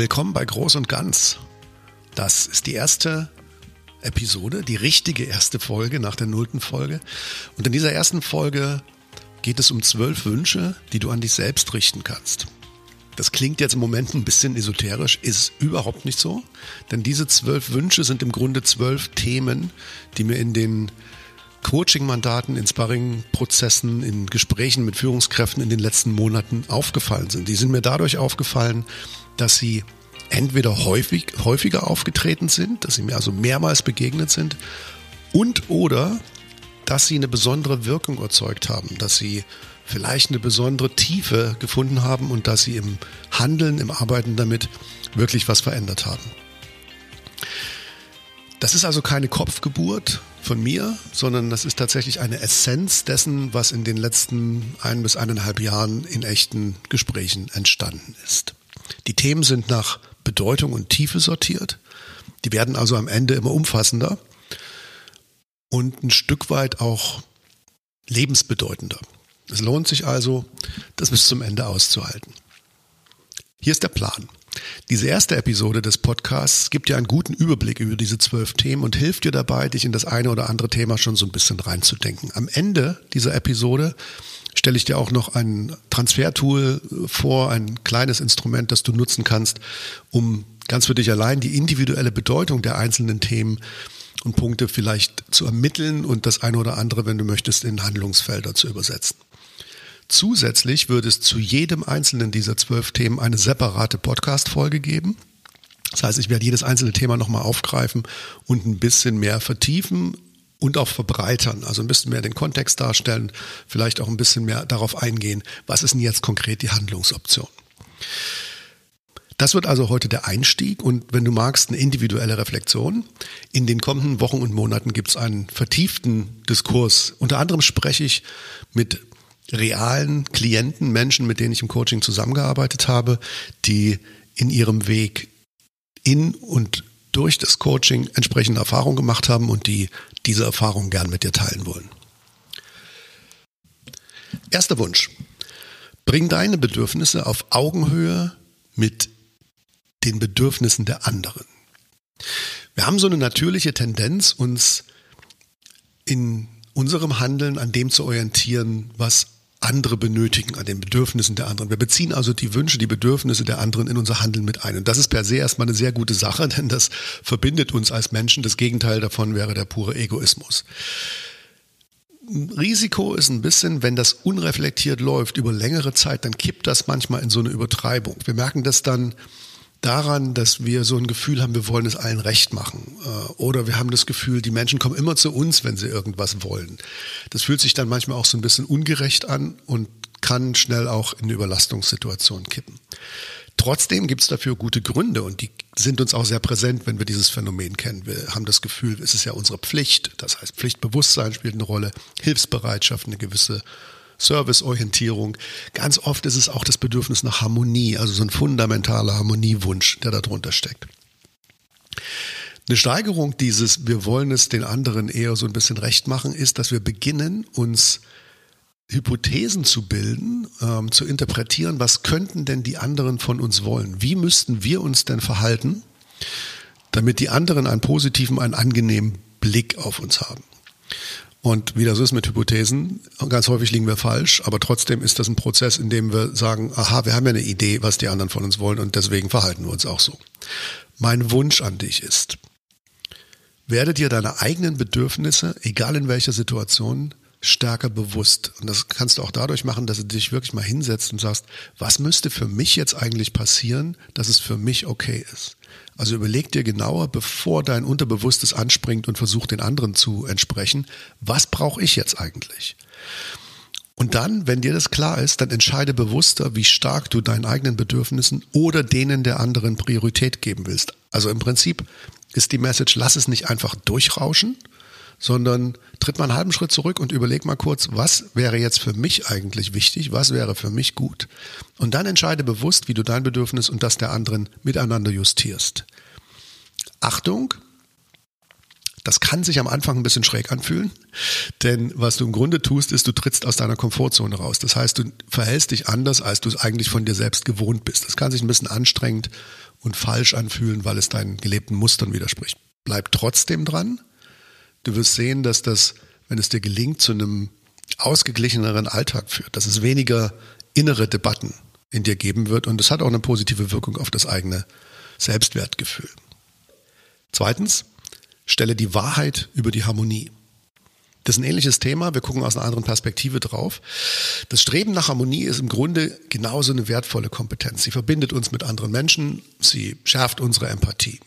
Willkommen bei Groß und Ganz. Das ist die erste Episode, die richtige erste Folge nach der nullten Folge. Und in dieser ersten Folge geht es um zwölf Wünsche, die du an dich selbst richten kannst. Das klingt jetzt im Moment ein bisschen esoterisch, ist überhaupt nicht so, denn diese zwölf Wünsche sind im Grunde zwölf Themen, die mir in den Coaching-Mandaten, in Sparring-Prozessen, in Gesprächen mit Führungskräften in den letzten Monaten aufgefallen sind. Die sind mir dadurch aufgefallen, dass sie entweder häufig, häufiger aufgetreten sind, dass sie mir also mehrmals begegnet sind und oder dass sie eine besondere Wirkung erzeugt haben, dass sie vielleicht eine besondere Tiefe gefunden haben und dass sie im Handeln, im Arbeiten damit wirklich was verändert haben. Das ist also keine Kopfgeburt von mir, sondern das ist tatsächlich eine Essenz dessen, was in den letzten ein bis eineinhalb Jahren in echten Gesprächen entstanden ist. Die Themen sind nach Bedeutung und Tiefe sortiert. Die werden also am Ende immer umfassender und ein Stück weit auch lebensbedeutender. Es lohnt sich also, das bis zum Ende auszuhalten. Hier ist der Plan. Diese erste Episode des Podcasts gibt dir einen guten Überblick über diese zwölf Themen und hilft dir dabei, dich in das eine oder andere Thema schon so ein bisschen reinzudenken. Am Ende dieser Episode stelle ich dir auch noch ein Transfertool vor, ein kleines Instrument, das du nutzen kannst, um ganz für dich allein die individuelle Bedeutung der einzelnen Themen und Punkte vielleicht zu ermitteln und das eine oder andere, wenn du möchtest, in Handlungsfelder zu übersetzen. Zusätzlich wird es zu jedem einzelnen dieser zwölf Themen eine separate Podcast-Folge geben. Das heißt, ich werde jedes einzelne Thema nochmal aufgreifen und ein bisschen mehr vertiefen und auch verbreitern, also ein bisschen mehr den Kontext darstellen, vielleicht auch ein bisschen mehr darauf eingehen, was ist denn jetzt konkret die Handlungsoption. Das wird also heute der Einstieg und wenn du magst, eine individuelle Reflexion. In den kommenden Wochen und Monaten gibt es einen vertieften Diskurs. Unter anderem spreche ich mit realen Klienten, Menschen, mit denen ich im Coaching zusammengearbeitet habe, die in ihrem Weg in und durch das Coaching entsprechende Erfahrungen gemacht haben und die diese Erfahrungen gern mit dir teilen wollen. Erster Wunsch. Bring deine Bedürfnisse auf Augenhöhe mit den Bedürfnissen der anderen. Wir haben so eine natürliche Tendenz, uns in unserem Handeln an dem zu orientieren, was andere benötigen, an den Bedürfnissen der anderen. Wir beziehen also die Wünsche, die Bedürfnisse der anderen in unser Handeln mit ein. Und das ist per se erstmal eine sehr gute Sache, denn das verbindet uns als Menschen. Das Gegenteil davon wäre der pure Egoismus. Risiko ist ein bisschen, wenn das unreflektiert läuft über längere Zeit, dann kippt das manchmal in so eine Übertreibung. Wir merken das dann, daran, dass wir so ein Gefühl haben, wir wollen es allen recht machen. Äh, oder wir haben das Gefühl, die Menschen kommen immer zu uns, wenn sie irgendwas wollen. Das fühlt sich dann manchmal auch so ein bisschen ungerecht an und kann schnell auch in eine Überlastungssituation kippen. Trotzdem gibt es dafür gute Gründe und die sind uns auch sehr präsent, wenn wir dieses Phänomen kennen. Wir haben das Gefühl, es ist ja unsere Pflicht. Das heißt, Pflichtbewusstsein spielt eine Rolle, Hilfsbereitschaft, eine gewisse Serviceorientierung. Ganz oft ist es auch das Bedürfnis nach Harmonie, also so ein fundamentaler Harmoniewunsch, der darunter steckt. Eine Steigerung dieses, wir wollen es den anderen eher so ein bisschen recht machen, ist, dass wir beginnen, uns Hypothesen zu bilden, ähm, zu interpretieren, was könnten denn die anderen von uns wollen? Wie müssten wir uns denn verhalten, damit die anderen einen positiven, einen angenehmen Blick auf uns haben? Und wie das ist mit Hypothesen, ganz häufig liegen wir falsch, aber trotzdem ist das ein Prozess, in dem wir sagen, aha, wir haben ja eine Idee, was die anderen von uns wollen und deswegen verhalten wir uns auch so. Mein Wunsch an dich ist, werde dir deine eigenen Bedürfnisse, egal in welcher Situation, stärker bewusst. Und das kannst du auch dadurch machen, dass du dich wirklich mal hinsetzt und sagst, was müsste für mich jetzt eigentlich passieren, dass es für mich okay ist? Also überleg dir genauer, bevor dein Unterbewusstes anspringt und versucht, den anderen zu entsprechen, was brauche ich jetzt eigentlich? Und dann, wenn dir das klar ist, dann entscheide bewusster, wie stark du deinen eigenen Bedürfnissen oder denen der anderen Priorität geben willst. Also im Prinzip ist die Message, lass es nicht einfach durchrauschen, sondern tritt mal einen halben Schritt zurück und überleg mal kurz, was wäre jetzt für mich eigentlich wichtig, was wäre für mich gut. Und dann entscheide bewusst, wie du dein Bedürfnis und das der anderen miteinander justierst. Achtung, Das kann sich am Anfang ein bisschen schräg anfühlen, denn was du im Grunde tust, ist, du trittst aus deiner Komfortzone raus. Das heißt, du verhältst dich anders, als du es eigentlich von dir selbst gewohnt bist. Das kann sich ein bisschen anstrengend und falsch anfühlen, weil es deinen gelebten Mustern widerspricht. Bleib trotzdem dran. Du wirst sehen, dass das, wenn es dir gelingt, zu einem ausgeglicheneren Alltag führt, dass es weniger innere Debatten in dir geben wird und es hat auch eine positive Wirkung auf das eigene Selbstwertgefühl. Zweitens, stelle die Wahrheit über die Harmonie. Das ist ein ähnliches Thema, wir gucken aus einer anderen Perspektive drauf. Das Streben nach Harmonie ist im Grunde genauso eine wertvolle Kompetenz. Sie verbindet uns mit anderen Menschen, sie schärft unsere Empathie.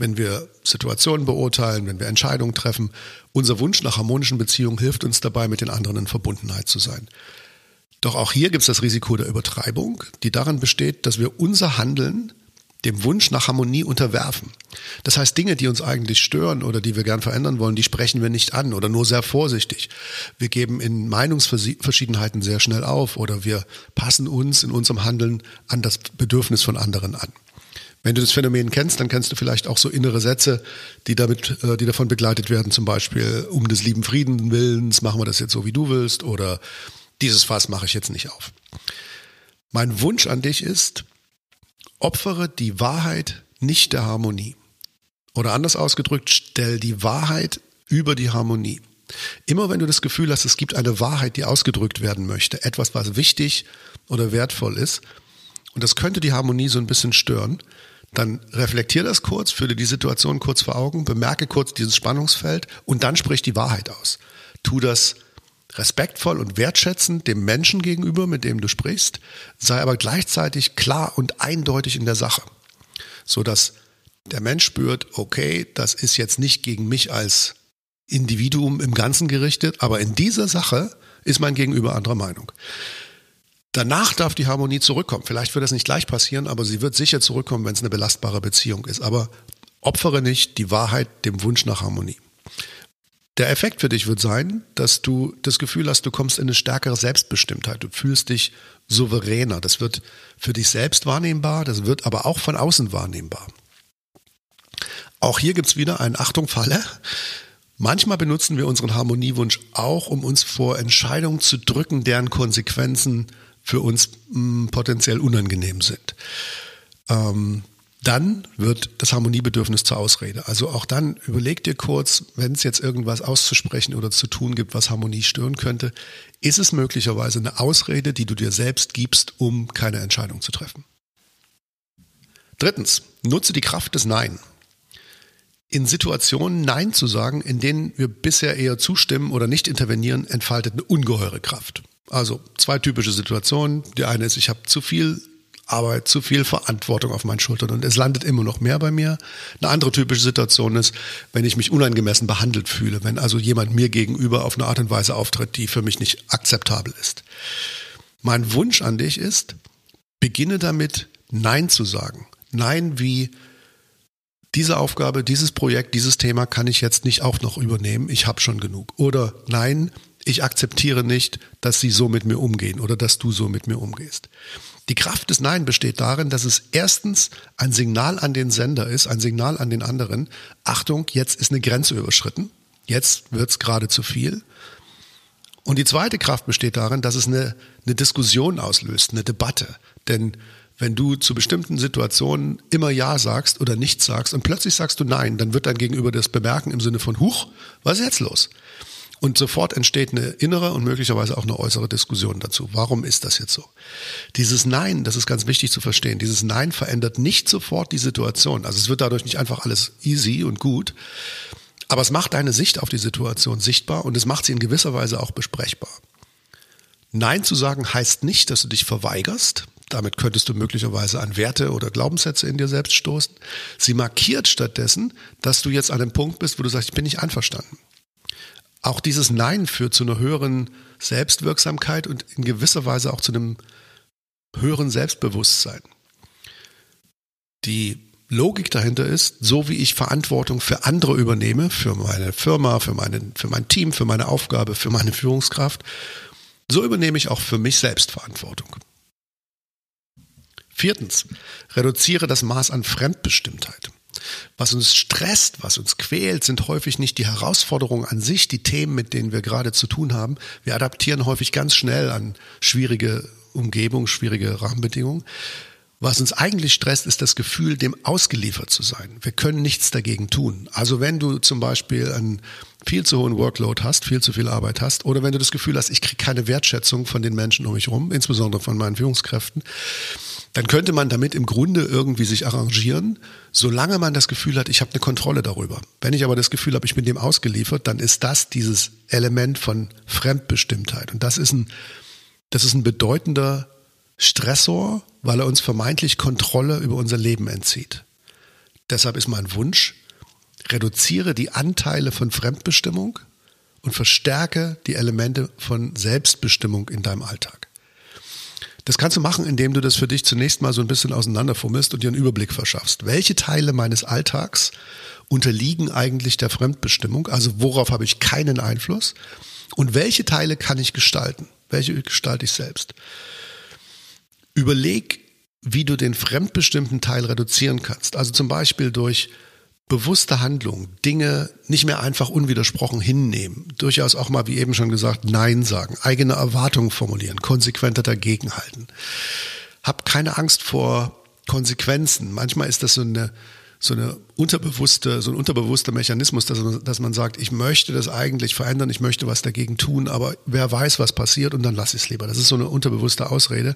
Wenn wir Situationen beurteilen, wenn wir Entscheidungen treffen, unser Wunsch nach harmonischen Beziehungen hilft uns dabei, mit den anderen in Verbundenheit zu sein. Doch auch hier gibt es das Risiko der Übertreibung, die darin besteht, dass wir unser Handeln dem Wunsch nach Harmonie unterwerfen. Das heißt, Dinge, die uns eigentlich stören oder die wir gern verändern wollen, die sprechen wir nicht an oder nur sehr vorsichtig. Wir geben in Meinungsverschiedenheiten sehr schnell auf oder wir passen uns in unserem Handeln an das Bedürfnis von anderen an. Wenn du das Phänomen kennst, dann kennst du vielleicht auch so innere Sätze, die damit, äh, die davon begleitet werden, zum Beispiel um des lieben Frieden willens machen wir das jetzt so, wie du willst, oder dieses Fass mache ich jetzt nicht auf. Mein Wunsch an dich ist, opfere die Wahrheit nicht der Harmonie. Oder anders ausgedrückt, stell die Wahrheit über die Harmonie. Immer wenn du das Gefühl hast, es gibt eine Wahrheit, die ausgedrückt werden möchte, etwas, was wichtig oder wertvoll ist, und das könnte die Harmonie so ein bisschen stören, dann reflektier das kurz, fühle die Situation kurz vor Augen, bemerke kurz dieses Spannungsfeld und dann sprich die Wahrheit aus. Tu das respektvoll und wertschätzend dem Menschen gegenüber, mit dem du sprichst, sei aber gleichzeitig klar und eindeutig in der Sache, so dass der Mensch spürt, okay, das ist jetzt nicht gegen mich als Individuum im Ganzen gerichtet, aber in dieser Sache ist mein Gegenüber anderer Meinung. Danach darf die Harmonie zurückkommen. Vielleicht wird das nicht gleich passieren, aber sie wird sicher zurückkommen, wenn es eine belastbare Beziehung ist. Aber opfere nicht die Wahrheit dem Wunsch nach Harmonie. Der Effekt für dich wird sein, dass du das Gefühl hast, du kommst in eine stärkere Selbstbestimmtheit. Du fühlst dich souveräner. Das wird für dich selbst wahrnehmbar, das wird aber auch von außen wahrnehmbar. Auch hier gibt's wieder einen Achtung-Falle. Manchmal benutzen wir unseren Harmoniewunsch auch, um uns vor Entscheidungen zu drücken, deren Konsequenzen für uns mh, hm, potenziell unangenehm sind. Ähm, dann wird das Harmoniebedürfnis zur Ausrede. Also auch dann überleg dir kurz, wenn es jetzt irgendwas auszusprechen oder zu tun gibt, was Harmonie stören könnte, ist es möglicherweise eine Ausrede, die du dir selbst gibst, um keine Entscheidung zu treffen. Drittens, nutze die Kraft des Nein. In Situationen Nein zu sagen, in denen wir bisher eher zustimmen oder nicht intervenieren, entfaltet eine ungeheure Kraft. Also zwei typische Situationen. Die eine ist, ich habe zu viel Arbeit, zu viel Verantwortung auf meinen Schultern und es landet immer noch mehr bei mir. Eine andere typische Situation ist, wenn ich mich unangemessen behandelt fühle, wenn also jemand mir gegenüber auf eine Art und Weise auftritt, die für mich nicht akzeptabel ist. Mein Wunsch an dich ist, beginne damit, Nein zu sagen. Nein wie diese Aufgabe, dieses Projekt, dieses Thema kann ich jetzt nicht auch noch übernehmen, ich habe schon genug. Oder nein, ich akzeptiere nicht, dass sie so mit mir umgehen oder dass du so mit mir umgehst. Die Kraft des Nein besteht darin, dass es erstens ein Signal an den Sender ist, ein Signal an den anderen. Achtung, jetzt ist eine Grenze überschritten. Jetzt wird's gerade zu viel. Und die zweite Kraft besteht darin, dass es eine, eine Diskussion auslöst, eine Debatte. Denn wenn du zu bestimmten Situationen immer Ja sagst oder nichts sagst und plötzlich sagst du Nein, dann wird dein Gegenüber das bemerken im Sinne von Huch, was ist jetzt los? Und sofort entsteht eine innere und möglicherweise auch eine äußere Diskussion dazu. Warum ist das jetzt so? Dieses Nein, das ist ganz wichtig zu verstehen, dieses Nein verändert nicht sofort die Situation. Also es wird dadurch nicht einfach alles easy und gut, aber es macht deine Sicht auf die Situation sichtbar und es macht sie in gewisser Weise auch besprechbar. Nein zu sagen heißt nicht, dass du dich verweigerst. Damit könntest du möglicherweise an Werte oder Glaubenssätze in dir selbst stoßen. Sie markiert stattdessen, dass du jetzt an einem Punkt bist, wo du sagst, ich bin nicht einverstanden. Auch dieses Nein führt zu einer höheren Selbstwirksamkeit und in gewisser Weise auch zu einem höheren Selbstbewusstsein. Die Logik dahinter ist, so wie ich Verantwortung für andere übernehme, für meine Firma, für, meine, für mein Team, für meine Aufgabe, für meine Führungskraft, so übernehme ich auch für mich selbst Verantwortung. Viertens, reduziere das Maß an Fremdbestimmtheit. Was uns stresst, was uns quält, sind häufig nicht die Herausforderungen an sich, die Themen, mit denen wir gerade zu tun haben. Wir adaptieren häufig ganz schnell an schwierige Umgebung, schwierige Rahmenbedingungen. Was uns eigentlich stresst, ist das Gefühl, dem ausgeliefert zu sein. Wir können nichts dagegen tun. Also wenn du zum Beispiel einen viel zu hohen Workload hast, viel zu viel Arbeit hast, oder wenn du das Gefühl hast, ich kriege keine Wertschätzung von den Menschen um mich herum, insbesondere von meinen Führungskräften, dann könnte man damit im Grunde irgendwie sich arrangieren, solange man das Gefühl hat, ich habe eine Kontrolle darüber. Wenn ich aber das Gefühl habe, ich bin dem ausgeliefert, dann ist das dieses Element von Fremdbestimmtheit. Und das ist ein, das ist ein bedeutender Stressor, weil er uns vermeintlich Kontrolle über unser Leben entzieht. Deshalb ist mein Wunsch, reduziere die Anteile von Fremdbestimmung und verstärke die Elemente von Selbstbestimmung in deinem Alltag. Das kannst du machen, indem du das für dich zunächst mal so ein bisschen auseinanderfummelst und dir einen Überblick verschaffst. Welche Teile meines Alltags unterliegen eigentlich der Fremdbestimmung? Also worauf habe ich keinen Einfluss? Und welche Teile kann ich gestalten? Welche gestalte ich selbst? Überleg, wie du den fremdbestimmten Teil reduzieren kannst. Also zum Beispiel durch bewusste Handlung, Dinge nicht mehr einfach unwidersprochen hinnehmen, durchaus auch mal, wie eben schon gesagt, Nein sagen, eigene Erwartungen formulieren, konsequenter dagegenhalten. Hab keine Angst vor Konsequenzen. Manchmal ist das so eine, so eine unterbewusste, so ein unterbewusster Mechanismus, dass man, dass man sagt, ich möchte das eigentlich verändern, ich möchte was dagegen tun, aber wer weiß, was passiert und dann lass ich es lieber. Das ist so eine unterbewusste Ausrede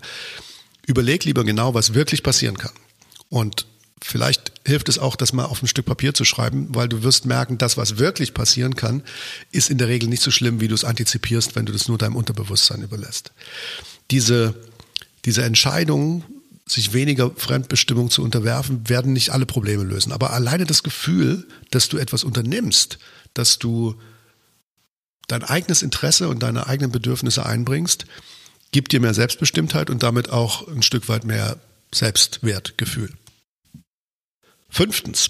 überleg lieber genau, was wirklich passieren kann. Und vielleicht hilft es auch, das mal auf ein Stück Papier zu schreiben, weil du wirst merken, das, was wirklich passieren kann, ist in der Regel nicht so schlimm, wie du es antizipierst, wenn du das nur deinem Unterbewusstsein überlässt. Diese, diese Entscheidungen, sich weniger Fremdbestimmung zu unterwerfen, werden nicht alle Probleme lösen. Aber alleine das Gefühl, dass du etwas unternimmst, dass du dein eigenes Interesse und deine eigenen Bedürfnisse einbringst, gibt dir mehr Selbstbestimmtheit und damit auch ein Stück weit mehr Selbstwertgefühl. Fünftens,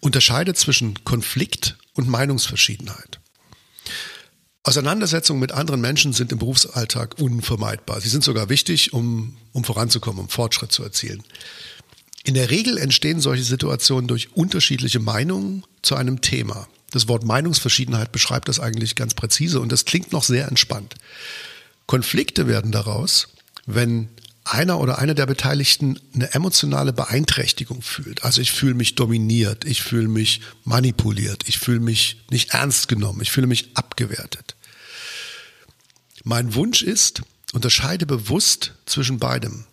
unterscheide zwischen Konflikt und Meinungsverschiedenheit. Auseinandersetzungen mit anderen Menschen sind im Berufsalltag unvermeidbar. Sie sind sogar wichtig, um, um voranzukommen, um Fortschritt zu erzielen. In der Regel entstehen solche Situationen durch unterschiedliche Meinungen zu einem Thema. Das Wort Meinungsverschiedenheit beschreibt das eigentlich ganz präzise und das klingt noch sehr entspannt. Konflikte werden daraus, wenn einer oder einer der Beteiligten eine emotionale Beeinträchtigung fühlt. Also ich fühle mich dominiert, ich fühle mich manipuliert, ich fühle mich nicht ernst genommen, ich fühle mich abgewertet. Mein Wunsch ist, unterscheide bewusst zwischen beidem.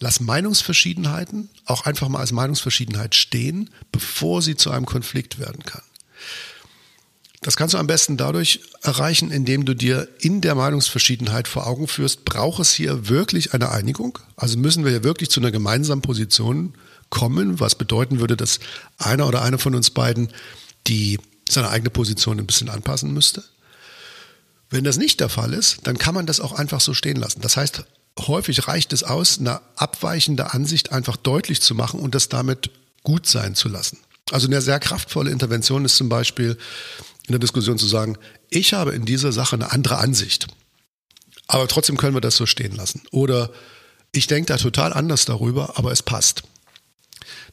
Lass Meinungsverschiedenheiten auch einfach mal als Meinungsverschiedenheit stehen, bevor sie zu einem Konflikt werden kann. Das kannst du am besten dadurch erreichen, indem du dir in der Meinungsverschiedenheit vor Augen führst, braucht es hier wirklich eine Einigung? Also müssen wir hier wirklich zu einer gemeinsamen Position kommen, was bedeuten würde, dass einer oder eine von uns beiden die seine eigene Position ein bisschen anpassen müsste? Wenn das nicht der Fall ist, dann kann man das auch einfach so stehen lassen. Das heißt, häufig reicht es aus, eine abweichende Ansicht einfach deutlich zu machen und das damit gut sein zu lassen. Also eine sehr kraftvolle Intervention ist zum Beispiel, in der Diskussion zu sagen, ich habe in dieser Sache eine andere Ansicht. Aber trotzdem können wir das so stehen lassen. Oder ich denke da total anders darüber, aber es passt.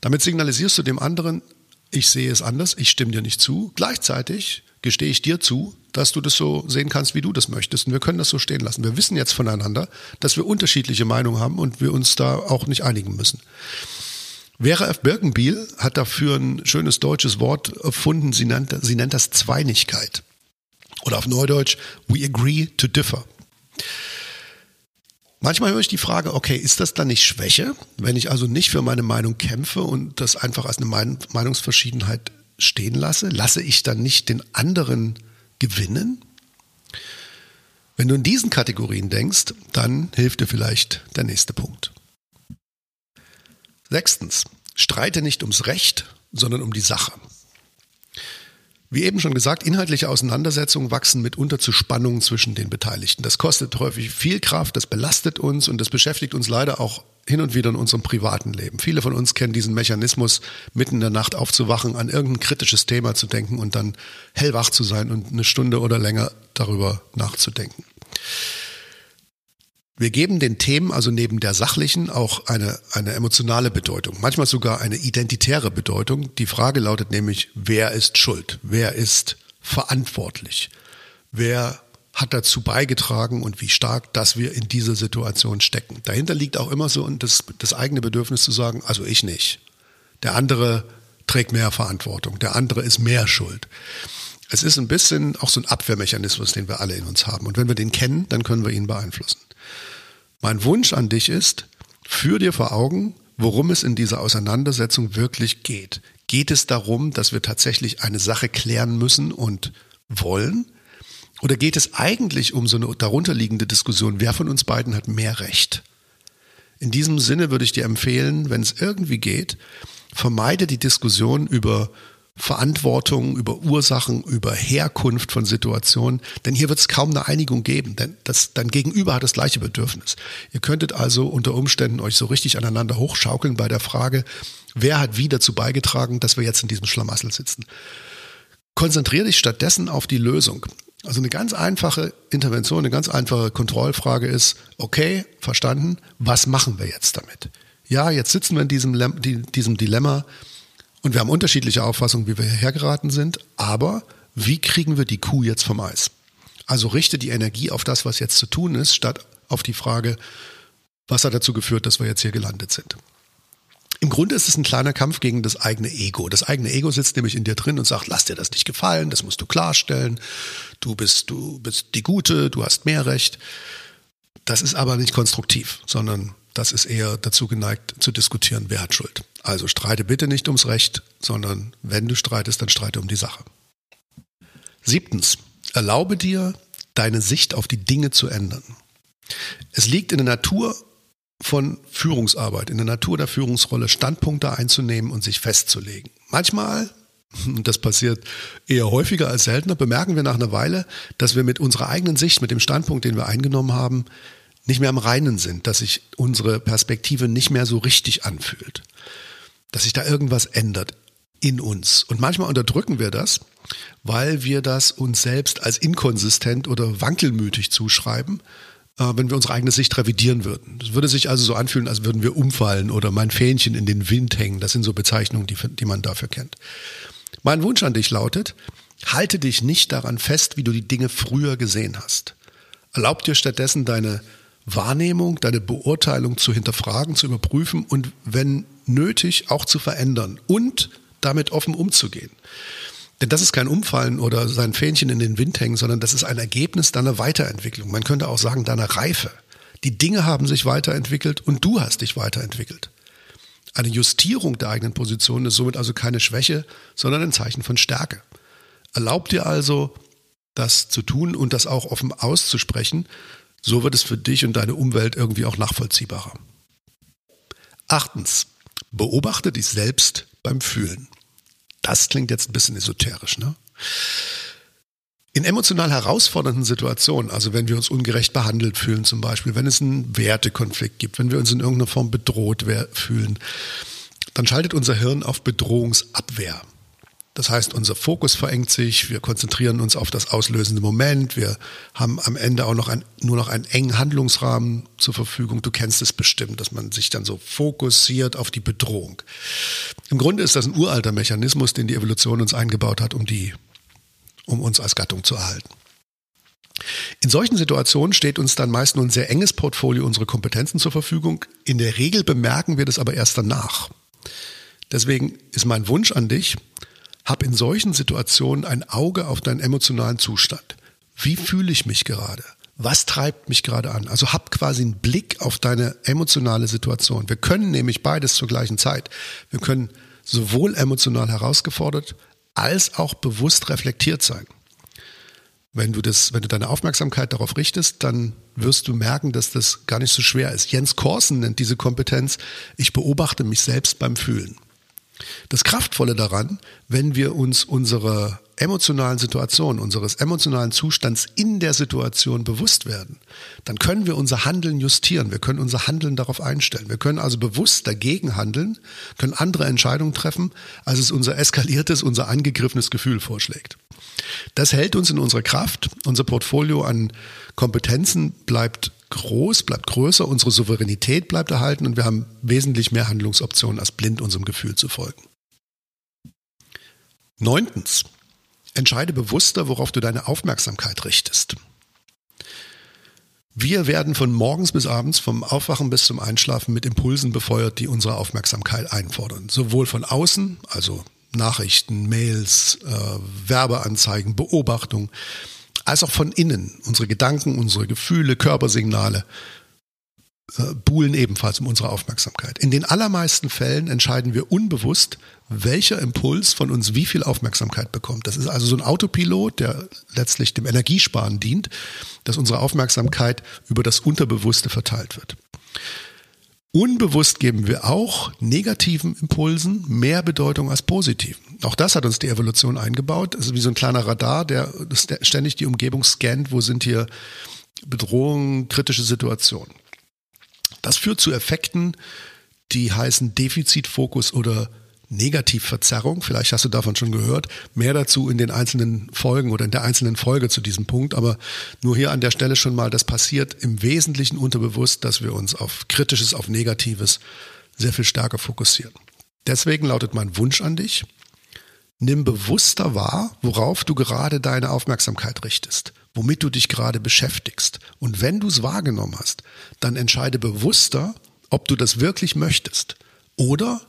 Damit signalisierst du dem anderen, ich sehe es anders, ich stimme dir nicht zu. Gleichzeitig gestehe ich dir zu, dass du das so sehen kannst, wie du das möchtest. Und wir können das so stehen lassen. Wir wissen jetzt voneinander, dass wir unterschiedliche Meinungen haben und wir uns da auch nicht einigen müssen. Vera F. Birkenbiel hat dafür ein schönes deutsches Wort erfunden. Sie nennt, sie nennt das Zweinigkeit. Oder auf Neudeutsch, we agree to differ. Manchmal höre ich die Frage, okay, ist das dann nicht Schwäche, wenn ich also nicht für meine Meinung kämpfe und das einfach als eine Meinungsverschiedenheit stehen lasse? Lasse ich dann nicht den anderen gewinnen? Wenn du in diesen Kategorien denkst, dann hilft dir vielleicht der nächste Punkt. Sechstens, streite nicht ums Recht, sondern um die Sache. Wie eben schon gesagt, inhaltliche Auseinandersetzungen wachsen mitunter zu Spannungen zwischen den Beteiligten. Das kostet häufig viel Kraft, das belastet uns und das beschäftigt uns leider auch hin und wieder in unserem privaten Leben. Viele von uns kennen diesen Mechanismus, mitten in der Nacht aufzuwachen, an irgendein kritisches Thema zu denken und dann hellwach zu sein und eine Stunde oder länger darüber nachzudenken. Wir geben den Themen also neben der sachlichen auch eine, eine emotionale Bedeutung, manchmal sogar eine identitäre Bedeutung. Die Frage lautet nämlich, wer ist schuld? Wer ist verantwortlich? Wer hat dazu beigetragen und wie stark, dass wir in dieser Situation stecken? Dahinter liegt auch immer so das, das eigene Bedürfnis zu sagen, also ich nicht. Der andere trägt mehr Verantwortung, der andere ist mehr schuld. Es ist ein bisschen auch so ein Abwehrmechanismus, den wir alle in uns haben. Und wenn wir den kennen, dann können wir ihn beeinflussen. Mein Wunsch an dich ist, führ dir vor Augen, worum es in dieser Auseinandersetzung wirklich geht. Geht es darum, dass wir tatsächlich eine Sache klären müssen und wollen? Oder geht es eigentlich um so eine darunterliegende Diskussion, wer von uns beiden hat mehr Recht? In diesem Sinne würde ich dir empfehlen, wenn es irgendwie geht, vermeide die Diskussion über Verantwortung, über Ursachen, über Herkunft von Situationen, denn hier wird es kaum eine Einigung geben, denn das, dein Gegenüber hat das gleiche Bedürfnis. Ihr könntet also unter Umständen euch so richtig aneinander hochschaukeln bei der Frage, wer hat wie dazu beigetragen, dass wir jetzt in diesem Schlamassel sitzen. Konzentriere dich stattdessen auf die Lösung. Also eine ganz einfache Intervention, eine ganz einfache Kontrollfrage ist, okay, verstanden, was machen wir jetzt damit? Ja, jetzt sitzen wir in diesem, diesem Dilemma, und wir haben unterschiedliche Auffassungen, wie wir hierher geraten sind, aber wie kriegen wir die Kuh jetzt vom Eis? Also richte die Energie auf das, was jetzt zu tun ist, statt auf die Frage, was hat dazu geführt, dass wir jetzt hier gelandet sind. Im Grunde ist es ein kleiner Kampf gegen das eigene Ego. Das eigene Ego sitzt nämlich in dir drin und sagt, lass dir das nicht gefallen, das musst du klarstellen. Du bist, du bist die Gute, du hast mehr Recht. Das ist aber nicht konstruktiv, sondern das ist eher dazu geneigt zu diskutieren, wer hat Schuld. Also streite bitte nicht ums Recht, sondern wenn du streitest, dann streite um die Sache. Siebtens, erlaube dir, deine Sicht auf die Dinge zu ändern. Es liegt in der Natur von Führungsarbeit, in der Natur der Führungsrolle, Standpunkte einzunehmen und sich festzulegen. Manchmal, das passiert eher häufiger als seltener, bemerken wir nach einer Weile, dass wir mit unserer eigenen Sicht, mit dem Standpunkt, den wir eingenommen haben, nicht mehr am Reinen sind, dass sich unsere Perspektive nicht mehr so richtig anfühlt dass sich da irgendwas ändert in uns. Und manchmal unterdrücken wir das, weil wir das uns selbst als inkonsistent oder wankelmütig zuschreiben, äh, wenn wir unsere eigene Sicht revidieren würden. Das würde sich also so anfühlen, als würden wir umfallen oder mein Fähnchen in den Wind hängen. Das sind so Bezeichnungen, die, die man dafür kennt. Mein Wunsch an dich lautet, halte dich nicht daran fest, wie du die Dinge früher gesehen hast. Erlaub dir stattdessen deine Wahrnehmung, deine Beurteilung zu hinterfragen, zu überprüfen und wenn nötig auch zu verändern und damit offen umzugehen. Denn das ist kein Umfallen oder sein Fähnchen in den Wind hängen, sondern das ist ein Ergebnis deiner Weiterentwicklung. Man könnte auch sagen, deiner Reife. Die Dinge haben sich weiterentwickelt und du hast dich weiterentwickelt. Eine Justierung der eigenen Position ist somit also keine Schwäche, sondern ein Zeichen von Stärke. Erlaub dir also, das zu tun und das auch offen auszusprechen. So wird es für dich und deine Umwelt irgendwie auch nachvollziehbarer. Achtens, Beobachte dich selbst beim Fühlen. Das klingt jetzt ein bisschen esoterisch, ne? In emotional herausfordernden Situationen, also wenn wir uns ungerecht behandelt fühlen zum Beispiel, wenn es einen Wertekonflikt gibt, wenn wir uns in irgendeiner Form bedroht fühlen, dann schaltet unser Hirn auf Bedrohungsabwehr. Das heißt, unser Fokus verengt sich, wir konzentrieren uns auf das auslösende Moment, wir haben am Ende auch noch ein, nur noch einen engen Handlungsrahmen zur Verfügung. Du kennst es bestimmt, dass man sich dann so fokussiert auf die Bedrohung. Im Grunde ist das ein uralter Mechanismus, den die Evolution uns eingebaut hat, um, die, um uns als Gattung zu erhalten. In solchen Situationen steht uns dann meist nur ein sehr enges Portfolio unserer Kompetenzen zur Verfügung. In der Regel bemerken wir das aber erst danach. Deswegen ist mein Wunsch an dich, hab in solchen Situationen ein Auge auf deinen emotionalen Zustand. Wie fühle ich mich gerade? Was treibt mich gerade an? Also hab quasi einen Blick auf deine emotionale Situation. Wir können nämlich beides zur gleichen Zeit. Wir können sowohl emotional herausgefordert als auch bewusst reflektiert sein. Wenn du das, wenn du deine Aufmerksamkeit darauf richtest, dann wirst du merken, dass das gar nicht so schwer ist. Jens Korsen nennt diese Kompetenz, ich beobachte mich selbst beim Fühlen. Das Kraftvolle daran, wenn wir uns unserer emotionalen Situation, unseres emotionalen Zustands in der Situation bewusst werden, dann können wir unser Handeln justieren. Wir können unser Handeln darauf einstellen. Wir können also bewusst dagegen handeln, können andere Entscheidungen treffen, als es unser eskaliertes, unser angegriffenes Gefühl vorschlägt. Das hält uns in unserer Kraft. Unser Portfolio an Kompetenzen bleibt groß, bleibt größer, unsere Souveränität bleibt erhalten und wir haben wesentlich mehr Handlungsoptionen, als blind unserem Gefühl zu folgen. Neuntens, entscheide bewusster, worauf du deine Aufmerksamkeit richtest. Wir werden von morgens bis abends, vom Aufwachen bis zum Einschlafen mit Impulsen befeuert, die unsere Aufmerksamkeit einfordern. Sowohl von außen, also Nachrichten, Mails, äh, Werbeanzeigen, Beobachtung, als auch von innen. Unsere Gedanken, unsere Gefühle, Körpersignale äh, buhlen ebenfalls um unsere Aufmerksamkeit. In den allermeisten Fällen entscheiden wir unbewusst, welcher Impuls von uns wie viel Aufmerksamkeit bekommt. Das ist also so ein Autopilot, der letztlich dem Energiesparen dient, dass unsere Aufmerksamkeit über das Unterbewusste verteilt wird. Unbewusst geben wir auch negativen Impulsen mehr Bedeutung als positiven. Auch das hat uns die Evolution eingebaut. Ist wie so ein kleiner Radar, der ständig die Umgebung scannt. Wo sind hier Bedrohungen, kritische Situationen? Das führt zu Effekten, die heißen Defizitfokus oder Negativverzerrung. Vielleicht hast du davon schon gehört. Mehr dazu in den einzelnen Folgen oder in der einzelnen Folge zu diesem Punkt. Aber nur hier an der Stelle schon mal, das passiert im Wesentlichen unterbewusst, dass wir uns auf Kritisches, auf Negatives sehr viel stärker fokussieren. Deswegen lautet mein Wunsch an dich, nimm bewusster wahr, worauf du gerade deine Aufmerksamkeit richtest, womit du dich gerade beschäftigst. Und wenn du es wahrgenommen hast, dann entscheide bewusster, ob du das wirklich möchtest oder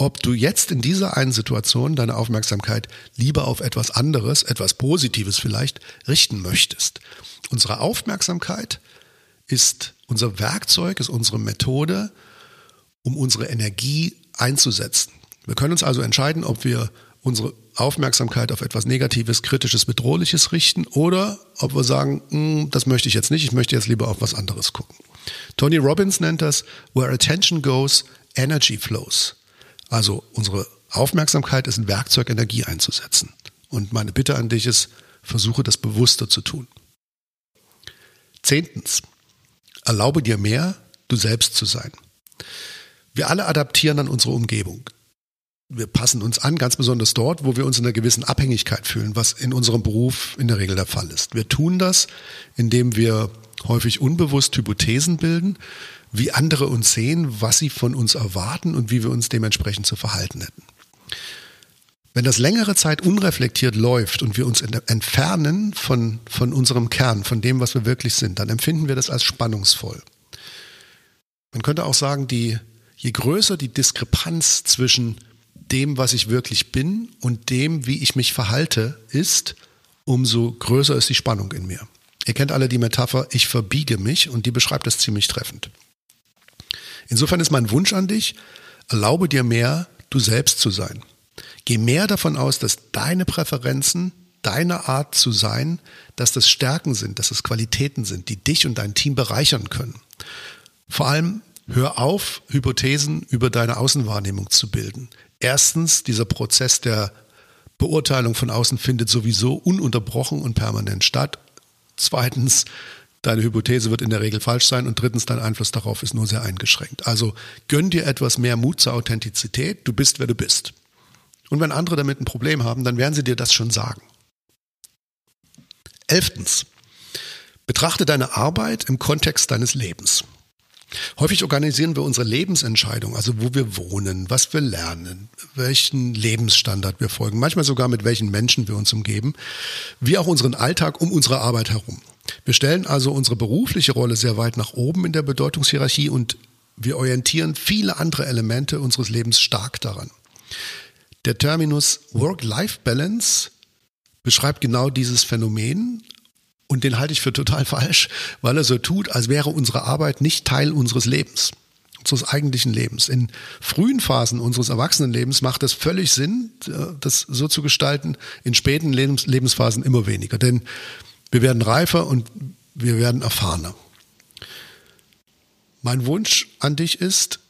ob du jetzt in dieser einen Situation deine Aufmerksamkeit lieber auf etwas anderes, etwas Positives vielleicht, richten möchtest. Unsere Aufmerksamkeit ist unser Werkzeug, ist unsere Methode, um unsere Energie einzusetzen. Wir können uns also entscheiden, ob wir unsere Aufmerksamkeit auf etwas Negatives, Kritisches, Bedrohliches richten oder ob wir sagen, hm, das möchte ich jetzt nicht, ich möchte jetzt lieber auf was anderes gucken. Tony Robbins nennt das, where attention goes, energy flows. Also unsere Aufmerksamkeit ist ein Werkzeug, Energie einzusetzen. Und meine Bitte an dich ist, versuche das bewusster zu tun. Zehntens, erlaube dir mehr, du selbst zu sein. Wir alle adaptieren an unsere Umgebung. Wir passen uns an, ganz besonders dort, wo wir uns in einer gewissen Abhängigkeit fühlen, was in unserem Beruf in der Regel der Fall ist. Wir tun das, indem wir häufig unbewusst Hypothesen bilden, wie andere uns sehen, was sie von uns erwarten und wie wir uns dementsprechend zu verhalten hätten. Wenn das längere Zeit unreflektiert läuft und wir uns entfernen von, von unserem Kern, von dem, was wir wirklich sind, dann empfinden wir das als spannungsvoll. Man könnte auch sagen, die, je größer die Diskrepanz zwischen dem, was ich wirklich bin und dem, wie ich mich verhalte, ist, umso größer ist die Spannung in mir. Ihr kennt alle die Metapher, ich verbiege mich und die beschreibt das ziemlich treffend. Insofern ist mein Wunsch an dich, erlaube dir mehr, du selbst zu sein. Geh mehr davon aus, dass deine Präferenzen, deine Art zu sein, dass das Stärken sind, dass es Qualitäten sind, die dich und dein Team bereichern können. Vor allem hör auf, Hypothesen über deine Außenwahrnehmung zu bilden. Erstens, dieser Prozess der Beurteilung von außen findet sowieso ununterbrochen und permanent statt. Zweitens, Deine Hypothese wird in der Regel falsch sein und drittens, dein Einfluss darauf ist nur sehr eingeschränkt. Also gönn dir etwas mehr Mut zur Authentizität. Du bist, wer du bist. Und wenn andere damit ein Problem haben, dann werden sie dir das schon sagen. Elftens. Betrachte deine Arbeit im Kontext deines Lebens. Häufig organisieren wir unsere Lebensentscheidung, also wo wir wohnen, was wir lernen, welchen Lebensstandard wir folgen, manchmal sogar mit welchen Menschen wir uns umgeben, wie auch unseren Alltag um unsere Arbeit herum. Wir stellen also unsere berufliche Rolle sehr weit nach oben in der Bedeutungshierarchie und wir orientieren viele andere Elemente unseres Lebens stark daran. Der Terminus Work-Life-Balance beschreibt genau dieses Phänomen und den halte ich für total falsch, weil er so tut, als wäre unsere Arbeit nicht Teil unseres Lebens, unseres eigentlichen Lebens. In frühen Phasen unseres Erwachsenenlebens macht es völlig Sinn, äh, das so zu gestalten, in späten Lebensphasen immer weniger. Denn wir werden reifer und wir werden erfahrener. Mein Wunsch an dich ist,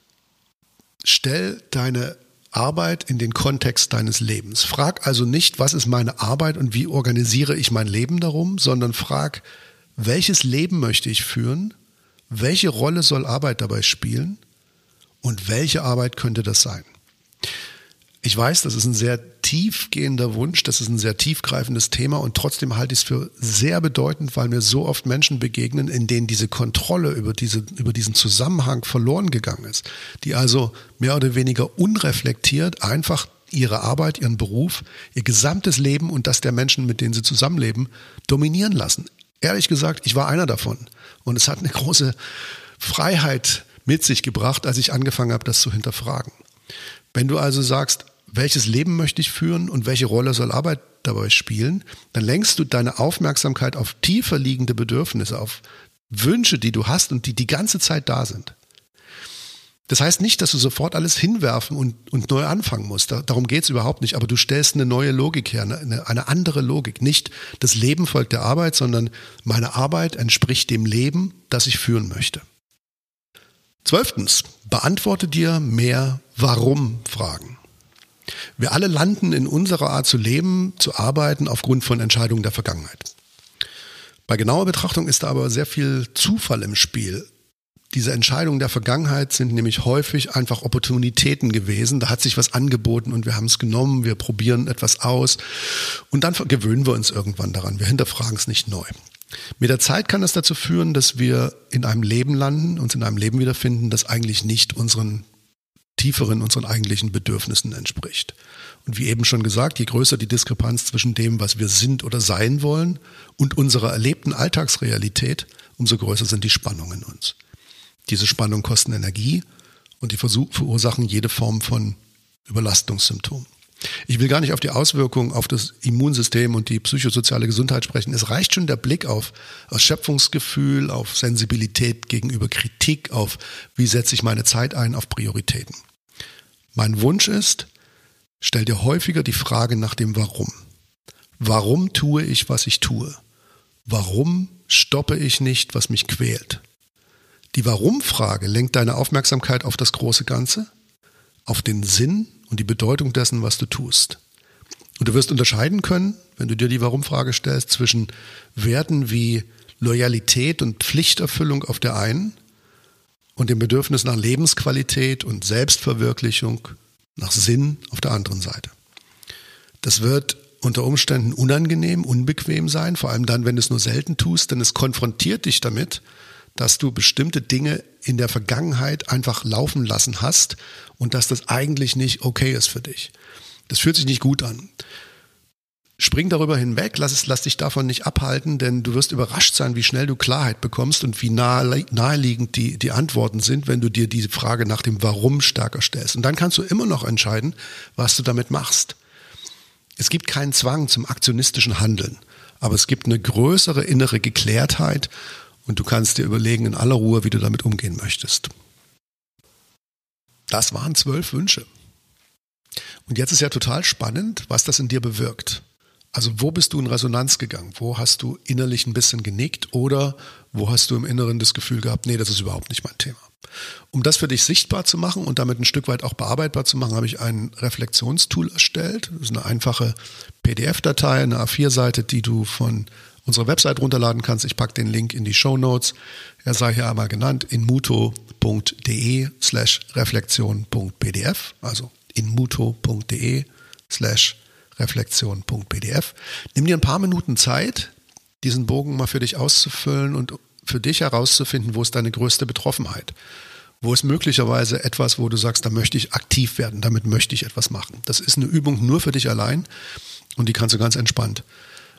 stell deine Arbeit in den Kontext deines Lebens. Frag also nicht, was ist meine Arbeit und wie organisiere ich mein Leben darum, sondern frag, welches Leben möchte ich führen, welche Rolle soll Arbeit dabei spielen und welche Arbeit könnte das sein. Ich weiß, das ist ein sehr tiefgehender Wunsch, das ist ein sehr tiefgreifendes Thema und trotzdem halte ich es für sehr bedeutend, weil mir so oft Menschen begegnen, in denen diese Kontrolle über, diese, über diesen Zusammenhang verloren gegangen ist, die also mehr oder weniger unreflektiert einfach ihre Arbeit, ihren Beruf, ihr gesamtes Leben und das der Menschen, mit denen sie zusammenleben, dominieren lassen. Ehrlich gesagt, ich war einer davon und es hat eine große Freiheit mit sich gebracht, als ich angefangen habe, das zu hinterfragen. Wenn du also sagst, welches Leben möchte ich führen und welche Rolle soll Arbeit dabei spielen, dann lenkst du deine Aufmerksamkeit auf tiefer liegende Bedürfnisse, auf Wünsche, die du hast und die die ganze Zeit da sind. Das heißt nicht, dass du sofort alles hinwerfen und, und neu anfangen musst. Da, darum geht's überhaupt nicht. Aber du stellst eine neue Logik her, eine, eine andere Logik. Nicht das Leben folgt der Arbeit, sondern meine Arbeit entspricht dem Leben, das ich führen möchte. Zwölftens, beantworte dir mehr Warum-Fragen. Wir alle landen in unserer Art zu leben, zu arbeiten aufgrund von Entscheidungen der Vergangenheit. Bei genauer Betrachtung ist da aber sehr viel Zufall im Spiel. Diese Entscheidungen der Vergangenheit sind nämlich häufig einfach Opportunitäten gewesen. Da hat sich was angeboten und wir haben es genommen, wir probieren etwas aus und dann gewöhnen wir uns irgendwann daran. Wir hinterfragen es nicht neu. Mit der Zeit kann es dazu führen, dass wir in einem Leben landen, uns in einem Leben wiederfinden, das eigentlich nicht unseren tieferen, unseren eigentlichen Bedürfnissen entspricht. Und wie eben schon gesagt, je größer die Diskrepanz zwischen dem, was wir sind oder sein wollen und unserer erlebten Alltagsrealität, umso größer sind die Spannungen in uns. Diese Spannungen kosten Energie und die verursachen jede Form von Überlastungssymptomen. Ich will gar nicht auf die Auswirkungen auf das Immunsystem und die psychosoziale Gesundheit sprechen. Es reicht schon der Blick auf Erschöpfungsgefühl, auf Sensibilität gegenüber Kritik, auf wie setze ich meine Zeit ein, auf Prioritäten. Mein Wunsch ist, stell dir häufiger die Frage nach dem Warum. Warum tue ich, was ich tue? Warum stoppe ich nicht, was mich quält? Die Warum-Frage lenkt deine Aufmerksamkeit auf das große Ganze, auf den Sinn und die Bedeutung dessen, was du tust. Und du wirst unterscheiden können, wenn du dir die Warum-Frage stellst, zwischen Werten wie Loyalität und Pflichterfüllung auf der einen und dem Bedürfnis nach Lebensqualität und Selbstverwirklichung, nach Sinn auf der anderen Seite. Das wird unter Umständen unangenehm, unbequem sein, vor allem dann, wenn du es nur selten tust, denn es konfrontiert dich damit, dass du bestimmte Dinge in der Vergangenheit einfach laufen lassen hast und dass das eigentlich nicht okay ist für dich. Das fühlt sich nicht gut an. Spring darüber hinweg, lass, es, lass dich davon nicht abhalten, denn du wirst überrascht sein, wie schnell du Klarheit bekommst und wie nahe, naheliegend die, die Antworten sind, wenn du dir diese Frage nach dem Warum stärker stellst. Und dann kannst du immer noch entscheiden, was du damit machst. Es gibt keinen Zwang zum aktionistischen Handeln, aber es gibt eine größere innere Geklärtheit und du kannst dir überlegen in aller Ruhe, wie du damit umgehen möchtest. Das waren zwölf Wünsche. Und jetzt ist ja total spannend, was das in dir bewirkt. Also wo bist du in Resonanz gegangen? Wo hast du innerlich ein bisschen genickt oder wo hast du im Inneren das Gefühl gehabt, nee, das ist überhaupt nicht mein Thema? Um das für dich sichtbar zu machen und damit ein Stück weit auch bearbeitbar zu machen, habe ich ein Reflexionstool erstellt. Das ist eine einfache PDF-Datei, eine A4-Seite, die du von unserer Website runterladen kannst. Ich packe den Link in die Show Notes. Er sei hier einmal genannt, inmuto.de slash reflexion.pdf, also inmuto.de slash reflexion.pdf. Nimm dir ein paar Minuten Zeit, diesen Bogen mal für dich auszufüllen und für dich herauszufinden, wo ist deine größte Betroffenheit. Wo ist möglicherweise etwas, wo du sagst, da möchte ich aktiv werden, damit möchte ich etwas machen. Das ist eine Übung nur für dich allein und die kannst du ganz entspannt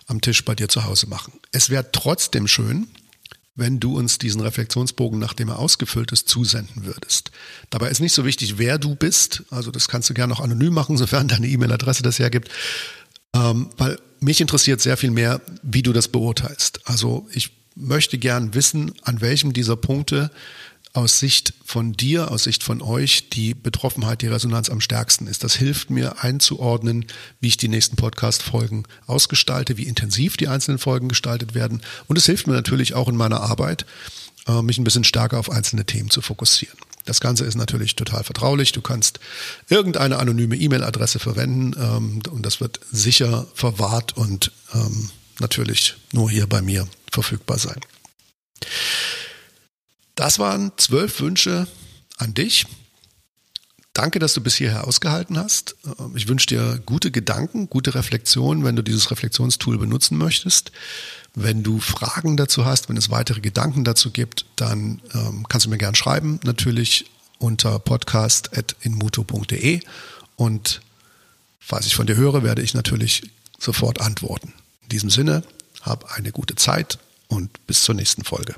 am Tisch bei dir zu Hause machen. Es wäre trotzdem schön, wenn du uns diesen Reflexionsbogen, nachdem er ausgefüllt ist, zusenden würdest. Dabei ist nicht so wichtig, wer du bist. Also das kannst du gerne auch anonym machen, sofern deine E-Mail-Adresse das hergibt. Ähm, weil mich interessiert sehr viel mehr, wie du das beurteilst. Also ich möchte gern wissen, an welchem dieser Punkte aus Sicht von dir, aus Sicht von euch die Betroffenheit, die Resonanz am stärksten ist. Das hilft mir einzuordnen, wie ich die nächsten Podcast-Folgen ausgestalte, wie intensiv die einzelnen Folgen gestaltet werden. Und es hilft mir natürlich auch in meiner Arbeit, äh, mich ein bisschen stärker auf einzelne Themen zu fokussieren. Das Ganze ist natürlich total vertraulich. Du kannst irgendeine anonyme E-Mail-Adresse verwenden ähm, und das wird sicher verwahrt und ähm, natürlich nur hier bei mir verfügbar sein. Das waren zwölf Wünsche an dich. danke, dass du bis hierher ausgehalten hast. Ich wünsche dir gute Gedanken, gute Reflexionen, wenn du dieses Reflexionstool benutzen möchtest. Wenn du Fragen dazu hast, wenn es weitere Gedanken dazu gibt, dann ähm, kannst du mir gern schreiben, natürlich unter podcast.inmuto.de und falls ich von dir höre, werde ich natürlich sofort antworten. In diesem Sinne, hab eine gute Zeit und bis zur nächsten Folge.